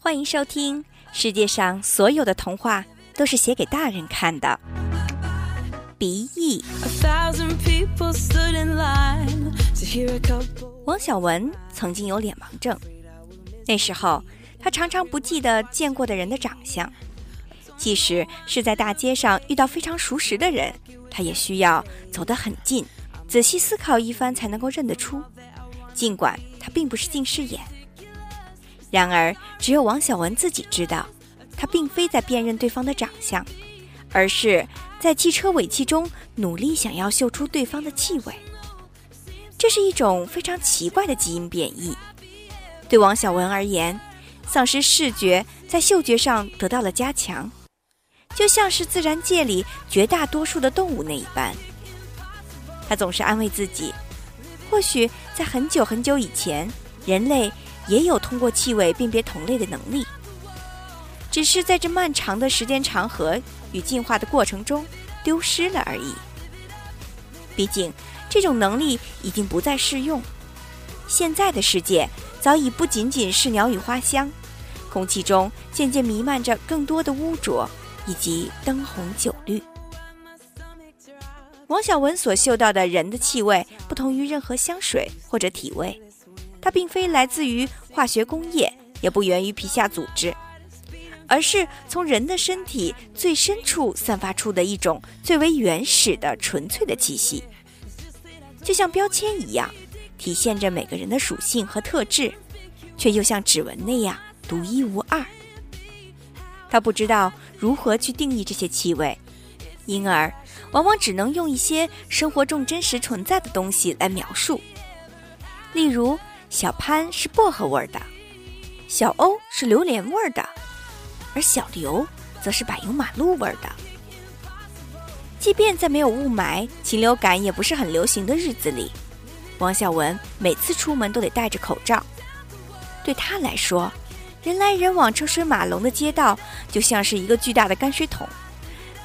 欢迎收听。世界上所有的童话都是写给大人看的。鼻翼。王小文曾经有脸盲症，那时候他常常不记得见过的人的长相，即使是在大街上遇到非常熟识的人，他也需要走得很近，仔细思考一番才能够认得出。尽管他并不是近视眼，然而只有王小文自己知道。他并非在辨认对方的长相，而是在汽车尾气中努力想要嗅出对方的气味。这是一种非常奇怪的基因变异。对王小文而言，丧失视觉在嗅觉上得到了加强，就像是自然界里绝大多数的动物那一般。他总是安慰自己，或许在很久很久以前，人类也有通过气味辨别同类的能力。只是在这漫长的时间长河与进化的过程中丢失了而已。毕竟，这种能力已经不再适用。现在的世界早已不仅仅是鸟语花香，空气中渐渐弥漫着更多的污浊以及灯红酒绿。王小文所嗅到的人的气味不同于任何香水或者体味，它并非来自于化学工业，也不源于皮下组织。而是从人的身体最深处散发出的一种最为原始的纯粹的气息，就像标签一样，体现着每个人的属性和特质，却又像指纹那样独一无二。他不知道如何去定义这些气味，因而往往只能用一些生活中真实存在的东西来描述。例如，小潘是薄荷味的，小欧是榴莲味的。而小刘则是柏油马路味儿的。即便在没有雾霾、禽流感也不是很流行的日子里，王小文每次出门都得戴着口罩。对他来说，人来人往、车水马龙的街道就像是一个巨大的泔水桶，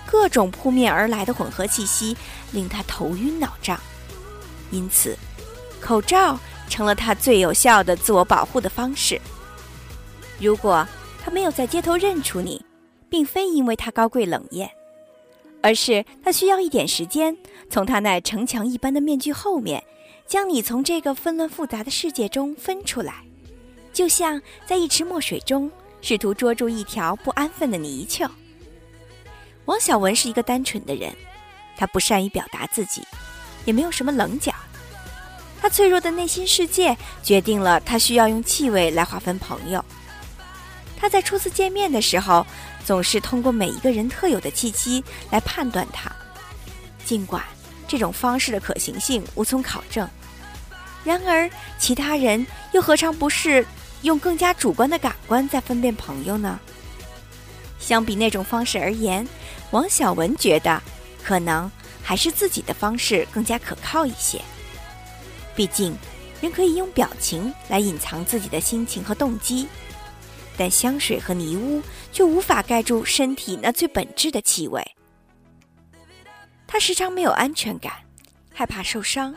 各种扑面而来的混合气息令他头晕脑胀。因此，口罩成了他最有效的自我保护的方式。如果他没有在街头认出你，并非因为他高贵冷艳，而是他需要一点时间，从他那城墙一般的面具后面，将你从这个纷乱复杂的世界中分出来，就像在一池墨水中试图捉住一条不安分的泥鳅。王小文是一个单纯的人，他不善于表达自己，也没有什么棱角。他脆弱的内心世界决定了他需要用气味来划分朋友。他在初次见面的时候，总是通过每一个人特有的气息来判断他。尽管这种方式的可行性无从考证，然而其他人又何尝不是用更加主观的感官在分辨朋友呢？相比那种方式而言，王小文觉得可能还是自己的方式更加可靠一些。毕竟，人可以用表情来隐藏自己的心情和动机。但香水和泥污却无法盖住身体那最本质的气味。他时常没有安全感，害怕受伤，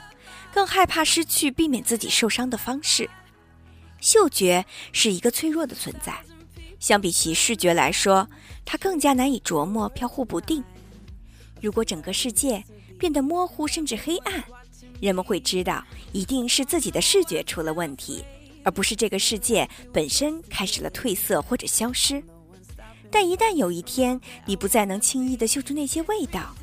更害怕失去避免自己受伤的方式。嗅觉是一个脆弱的存在，相比起视觉来说，它更加难以琢磨、飘忽不定。如果整个世界变得模糊甚至黑暗，人们会知道一定是自己的视觉出了问题。而不是这个世界本身开始了褪色或者消失，但一旦有一天你不再能轻易地嗅出那些味道，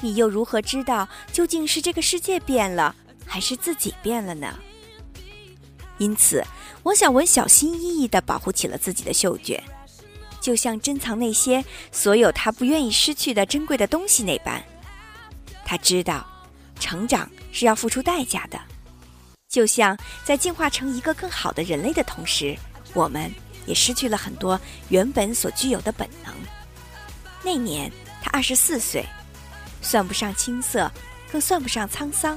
你又如何知道究竟是这个世界变了，还是自己变了呢？因此，王小文小心翼翼地保护起了自己的嗅觉，就像珍藏那些所有他不愿意失去的珍贵的东西那般。他知道，成长是要付出代价的。就像在进化成一个更好的人类的同时，我们也失去了很多原本所具有的本能。那年他二十四岁，算不上青涩，更算不上沧桑。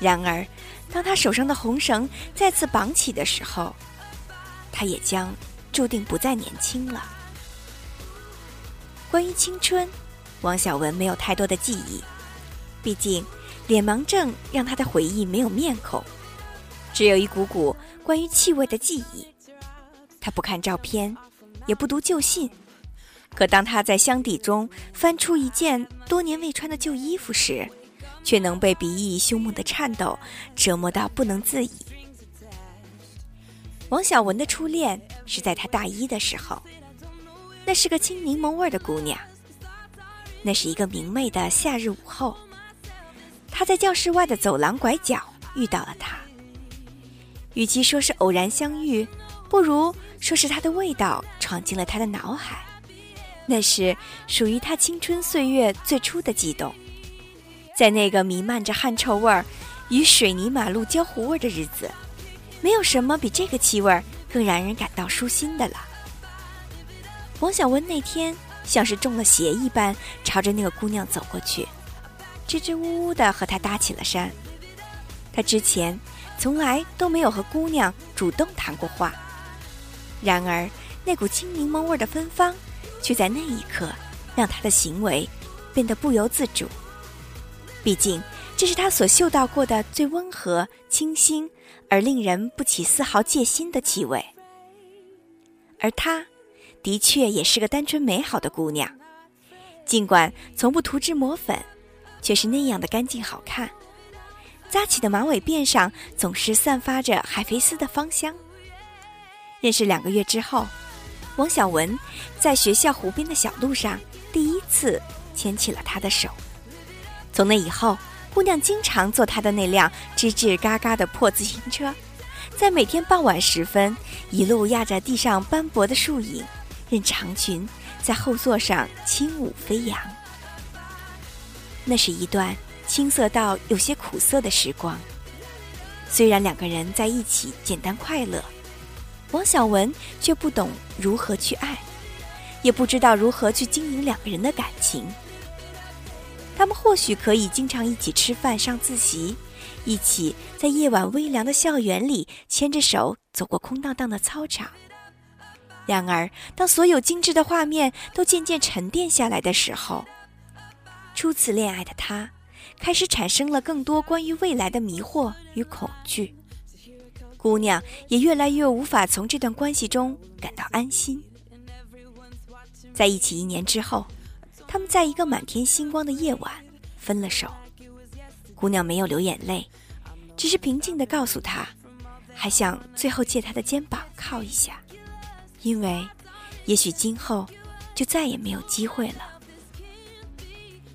然而，当他手上的红绳再次绑起的时候，他也将注定不再年轻了。关于青春，王小文没有太多的记忆，毕竟。脸盲症让他的回忆没有面孔，只有一股股关于气味的记忆。他不看照片，也不读旧信，可当他在箱底中翻出一件多年未穿的旧衣服时，却能被鼻翼凶猛的颤抖折磨到不能自已。王小文的初恋是在他大一的时候，那是个青柠檬味的姑娘。那是一个明媚的夏日午后，他在教室外的走廊拐角遇到了她。与其说是偶然相遇，不如说是她的味道闯进了他的脑海。那是属于他青春岁月最初的悸动。在那个弥漫着汗臭味儿与水泥马路焦糊味的日子，没有什么比这个气味更让人感到舒心的了。王小文那天。像是中了邪一般，朝着那个姑娘走过去，支支吾吾地和她搭起了讪。他之前从来都没有和姑娘主动谈过话，然而那股青柠檬味的芬芳，却在那一刻让他的行为变得不由自主。毕竟，这是他所嗅到过的最温和、清新而令人不起丝毫戒心的气味，而他。的确也是个单纯美好的姑娘，尽管从不涂脂抹粉，却是那样的干净好看。扎起的马尾辫上总是散发着海飞丝的芳香。认识两个月之后，王小文在学校湖边的小路上第一次牵起了她的手。从那以后，姑娘经常坐他的那辆吱吱嘎嘎的破自行车，在每天傍晚时分，一路压着地上斑驳的树影。任长裙在后座上轻舞飞扬，那是一段青涩到有些苦涩的时光。虽然两个人在一起简单快乐，王小文却不懂如何去爱，也不知道如何去经营两个人的感情。他们或许可以经常一起吃饭、上自习，一起在夜晚微凉的校园里牵着手走过空荡荡的操场。然而，当所有精致的画面都渐渐沉淀下来的时候，初次恋爱的他开始产生了更多关于未来的迷惑与恐惧。姑娘也越来越无法从这段关系中感到安心。在一起一年之后，他们在一个满天星光的夜晚分了手。姑娘没有流眼泪，只是平静地告诉他，还想最后借他的肩膀靠一下。因为，也许今后就再也没有机会了。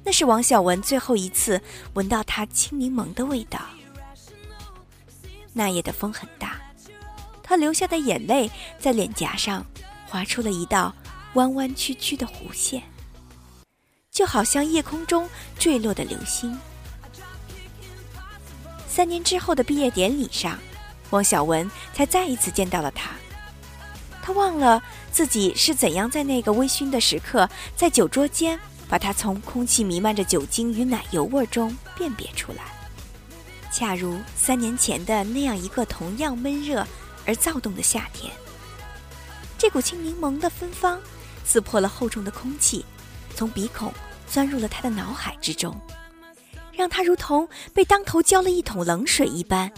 那是王小文最后一次闻到他青柠檬的味道。那夜的风很大，他流下的眼泪在脸颊上划出了一道弯弯曲曲的弧线，就好像夜空中坠落的流星。三年之后的毕业典礼上，王小文才再一次见到了他。他忘了自己是怎样在那个微醺的时刻，在酒桌间把它从空气弥漫着酒精与奶油味中辨别出来，恰如三年前的那样一个同样闷热而躁动的夏天。这股青柠檬的芬芳刺破了厚重的空气，从鼻孔钻入了他的脑海之中，让他如同被当头浇了一桶冷水一般，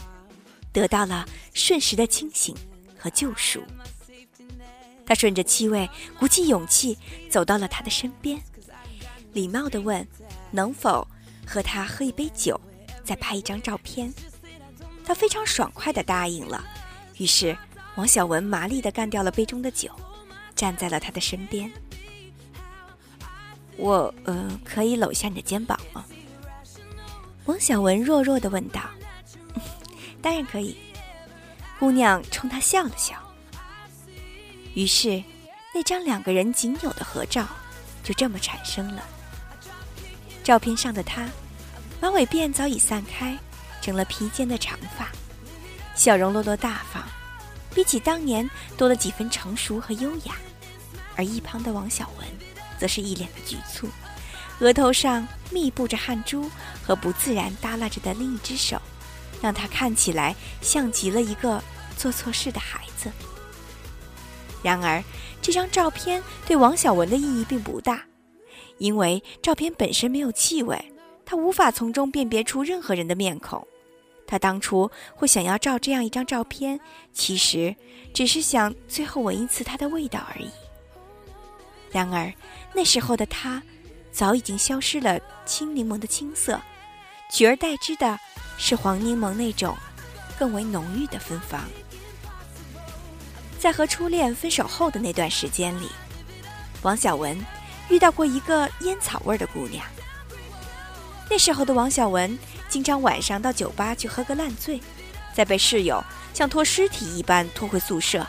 得到了瞬时的清醒和救赎。他顺着气味，鼓起勇气走到了他的身边，礼貌地问：“能否和他喝一杯酒，再拍一张照片？”他非常爽快地答应了。于是，王小文麻利地干掉了杯中的酒，站在了他的身边。“我呃，可以搂一下你的肩膀吗？”王小文弱弱地问道。“当然可以。”姑娘冲他笑了笑。于是，那张两个人仅有的合照就这么产生了。照片上的他，马尾辫早已散开，成了披肩的长发，笑容落落大方，比起当年多了几分成熟和优雅。而一旁的王小文，则是一脸的局促，额头上密布着汗珠和不自然耷拉着的另一只手，让他看起来像极了一个做错事的孩子。然而，这张照片对王小文的意义并不大，因为照片本身没有气味，他无法从中辨别出任何人的面孔。他当初会想要照这样一张照片，其实只是想最后闻一次它的味道而已。然而，那时候的他，早已经消失了青柠檬的青色，取而代之的是黄柠檬那种更为浓郁的芬芳。在和初恋分手后的那段时间里，王小文遇到过一个烟草味的姑娘。那时候的王小文经常晚上到酒吧去喝个烂醉，再被室友像拖尸体一般拖回宿舍。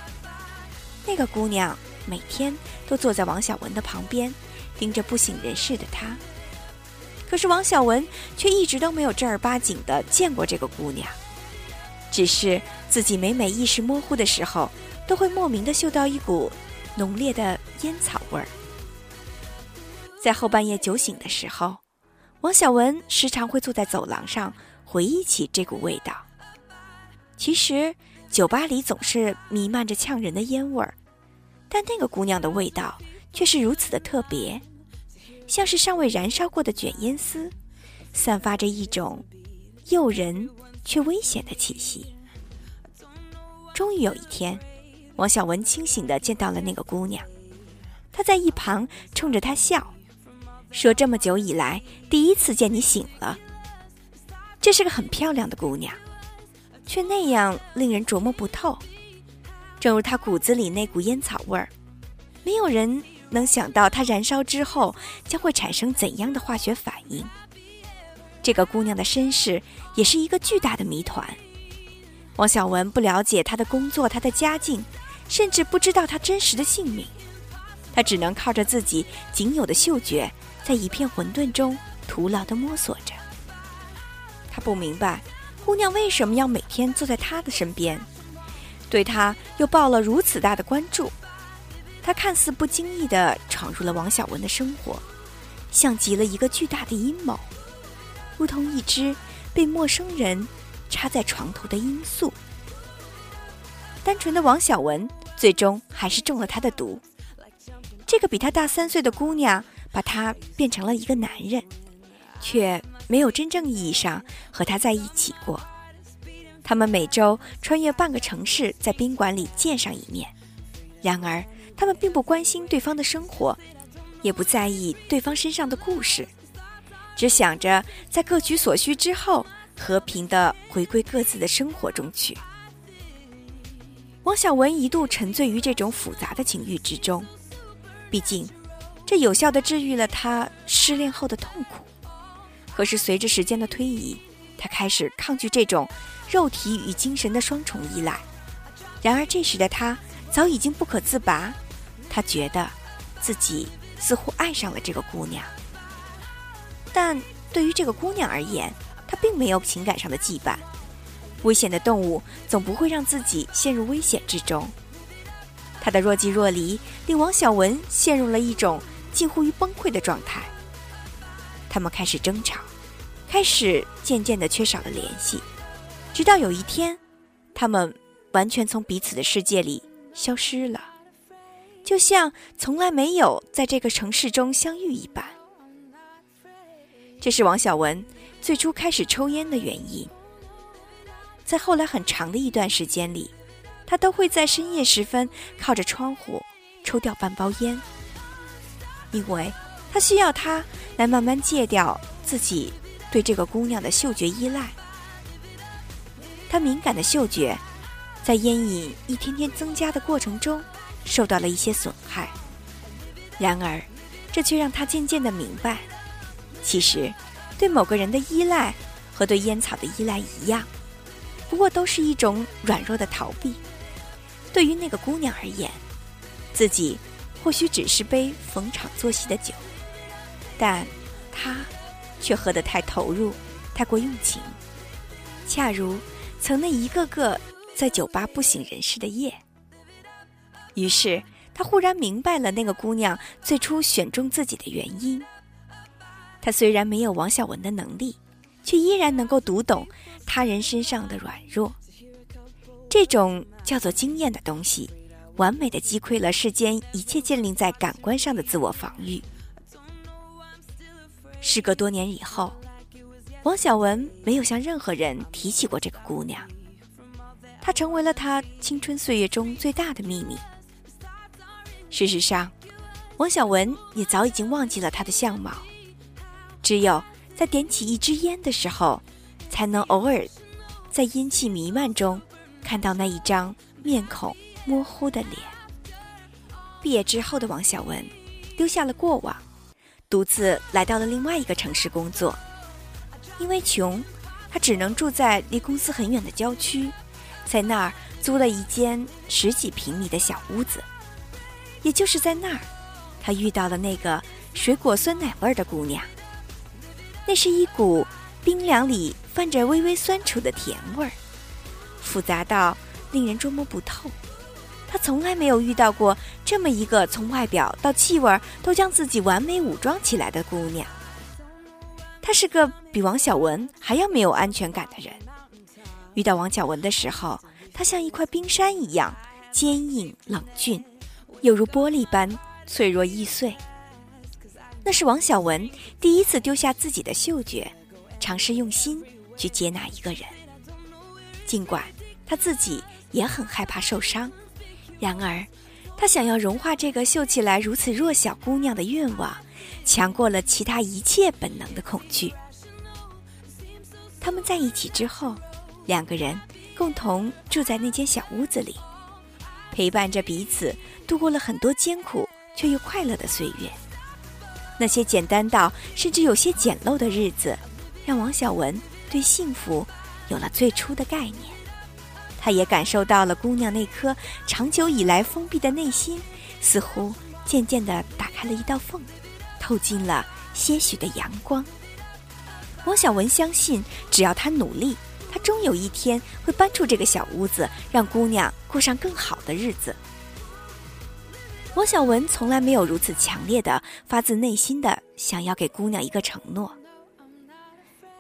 那个姑娘每天都坐在王小文的旁边，盯着不省人事的他。可是王小文却一直都没有正儿八经的见过这个姑娘，只是自己每每意识模糊的时候。都会莫名的嗅到一股浓烈的烟草味儿。在后半夜酒醒的时候，王小文时常会坐在走廊上回忆起这股味道。其实酒吧里总是弥漫着呛人的烟味儿，但那个姑娘的味道却是如此的特别，像是尚未燃烧过的卷烟丝，散发着一种诱人却危险的气息。终于有一天。王小文清醒地见到了那个姑娘，她在一旁冲着他笑，说：“这么久以来，第一次见你醒了。”这是个很漂亮的姑娘，却那样令人琢磨不透。正如她骨子里那股烟草味儿，没有人能想到她燃烧之后将会产生怎样的化学反应。这个姑娘的身世也是一个巨大的谜团。王小文不了解她的工作，她的家境。甚至不知道她真实的姓名，他只能靠着自己仅有的嗅觉，在一片混沌中徒劳地摸索着。他不明白，姑娘为什么要每天坐在他的身边，对他又抱了如此大的关注。他看似不经意地闯入了王小文的生活，像极了一个巨大的阴谋，如同一只被陌生人插在床头的罂粟。单纯的王小文。最终还是中了他的毒。这个比他大三岁的姑娘，把他变成了一个男人，却没有真正意义上和他在一起过。他们每周穿越半个城市，在宾馆里见上一面。然而，他们并不关心对方的生活，也不在意对方身上的故事，只想着在各取所需之后，和平的回归各自的生活中去。王小文一度沉醉于这种复杂的情欲之中，毕竟，这有效的治愈了他失恋后的痛苦。可是随着时间的推移，他开始抗拒这种肉体与精神的双重依赖。然而这时的他早已经不可自拔，他觉得自己似乎爱上了这个姑娘。但对于这个姑娘而言，她并没有情感上的羁绊。危险的动物总不会让自己陷入危险之中。他的若即若离令王小文陷入了一种近乎于崩溃的状态。他们开始争吵，开始渐渐的缺少了联系，直到有一天，他们完全从彼此的世界里消失了，就像从来没有在这个城市中相遇一般。这是王小文最初开始抽烟的原因。在后来很长的一段时间里，他都会在深夜时分靠着窗户抽掉半包烟，因为他需要他来慢慢戒掉自己对这个姑娘的嗅觉依赖。他敏感的嗅觉，在烟瘾一天天增加的过程中受到了一些损害。然而，这却让他渐渐的明白，其实对某个人的依赖和对烟草的依赖一样。不过都是一种软弱的逃避。对于那个姑娘而言，自己或许只是杯逢场作戏的酒，但他却喝得太投入，太过用情。恰如曾那一个个在酒吧不省人事的夜。于是他忽然明白了那个姑娘最初选中自己的原因。他虽然没有王小文的能力。却依然能够读懂他人身上的软弱，这种叫做经验的东西，完美的击溃了世间一切建立在感官上的自我防御。事隔多年以后，王小文没有向任何人提起过这个姑娘，她成为了他青春岁月中最大的秘密。事实上，王小文也早已经忘记了她的相貌，只有在点起一支烟的时候，才能偶尔在烟气弥漫中看到那一张面孔模糊的脸。毕业之后的王小文丢下了过往，独自来到了另外一个城市工作。因为穷，他只能住在离公司很远的郊区，在那儿租了一间十几平米的小屋子。也就是在那儿，他遇到了那个水果酸奶味儿的姑娘。那是一股冰凉里泛着微微酸楚的甜味儿，复杂到令人捉摸不透。他从来没有遇到过这么一个从外表到气味都将自己完美武装起来的姑娘。他是个比王小文还要没有安全感的人。遇到王小文的时候，他像一块冰山一样坚硬冷峻，犹如玻璃般脆弱易碎。那是王小文第一次丢下自己的嗅觉，尝试用心去接纳一个人。尽管他自己也很害怕受伤，然而他想要融化这个秀起来如此弱小姑娘的愿望。强过了其他一切本能的恐惧。他们在一起之后，两个人共同住在那间小屋子里，陪伴着彼此度过了很多艰苦却又快乐的岁月。那些简单到甚至有些简陋的日子，让王小文对幸福有了最初的概念。他也感受到了姑娘那颗长久以来封闭的内心，似乎渐渐地打开了一道缝。透进了些许的阳光。王小文相信，只要他努力，他终有一天会搬出这个小屋子，让姑娘过上更好的日子。王小文从来没有如此强烈的、发自内心的想要给姑娘一个承诺，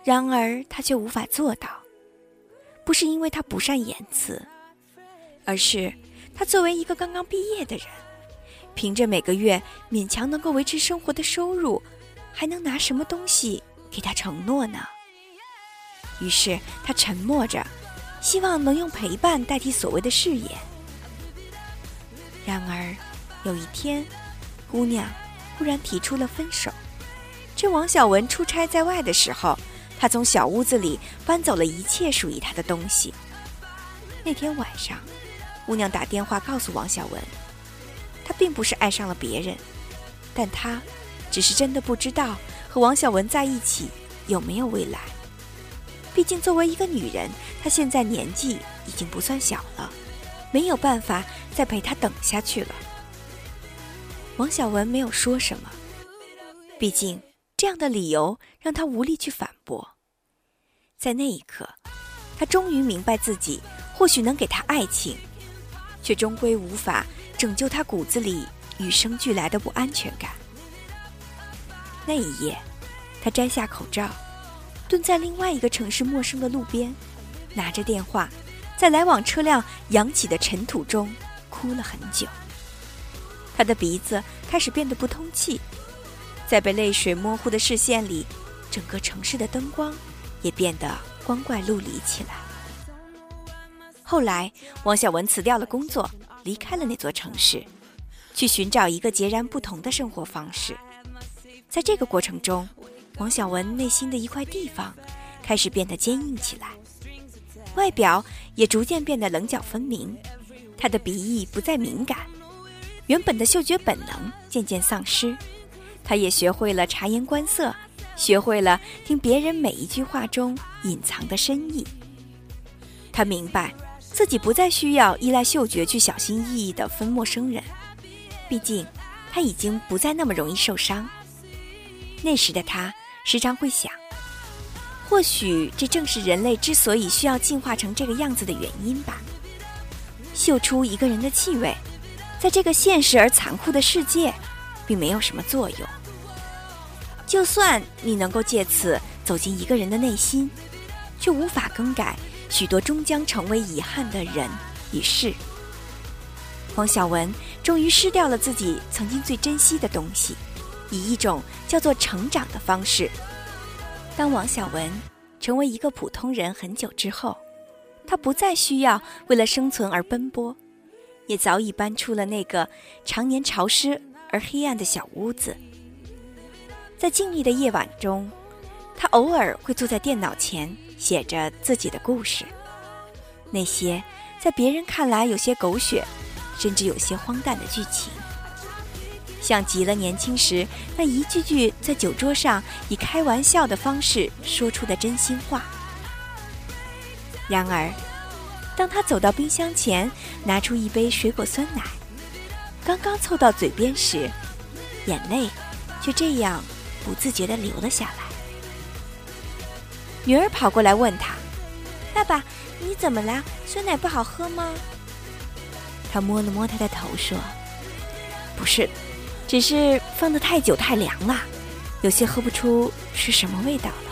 然而他却无法做到，不是因为他不善言辞，而是他作为一个刚刚毕业的人。凭着每个月勉强能够维持生活的收入，还能拿什么东西给他承诺呢？于是他沉默着，希望能用陪伴代替所谓的誓言。然而，有一天，姑娘忽然提出了分手。趁王小文出差在外的时候，他从小屋子里搬走了一切属于他的东西。那天晚上，姑娘打电话告诉王小文。她并不是爱上了别人，但她只是真的不知道和王小文在一起有没有未来。毕竟作为一个女人，她现在年纪已经不算小了，没有办法再陪他等下去了。王小文没有说什么，毕竟这样的理由让他无力去反驳。在那一刻，他终于明白自己或许能给他爱情，却终归无法。拯救他骨子里与生俱来的不安全感。那一夜，他摘下口罩，蹲在另外一个城市陌生的路边，拿着电话，在来往车辆扬起的尘土中哭了很久。他的鼻子开始变得不通气，在被泪水模糊的视线里，整个城市的灯光也变得光怪陆离起来。后来，王小文辞掉了工作。离开了那座城市，去寻找一个截然不同的生活方式。在这个过程中，王小文内心的一块地方开始变得坚硬起来，外表也逐渐变得棱角分明。他的鼻翼不再敏感，原本的嗅觉本能渐渐丧失。他也学会了察言观色，学会了听别人每一句话中隐藏的深意。他明白。自己不再需要依赖嗅觉去小心翼翼地分陌生人，毕竟他已经不再那么容易受伤。那时的他时常会想，或许这正是人类之所以需要进化成这个样子的原因吧。嗅出一个人的气味，在这个现实而残酷的世界，并没有什么作用。就算你能够借此走进一个人的内心，却无法更改。许多终将成为遗憾的人与事。黄晓文终于失掉了自己曾经最珍惜的东西，以一种叫做成长的方式。当王小文成为一个普通人很久之后，他不再需要为了生存而奔波，也早已搬出了那个常年潮湿而黑暗的小屋子。在静谧的夜晚中，他偶尔会坐在电脑前写着自己的故事，那些在别人看来有些狗血，甚至有些荒诞的剧情。像极了年轻时那一句句在酒桌上以开玩笑的方式说出的真心话。然而，当他走到冰箱前，拿出一杯水果酸奶，刚刚凑到嘴边时，眼泪就这样不自觉地流了下来。女儿跑过来问他：“爸爸，你怎么了？酸奶不好喝吗？”他摸了摸他的头，说：“不是。”只是放得太久太凉了，有些喝不出是什么味道了。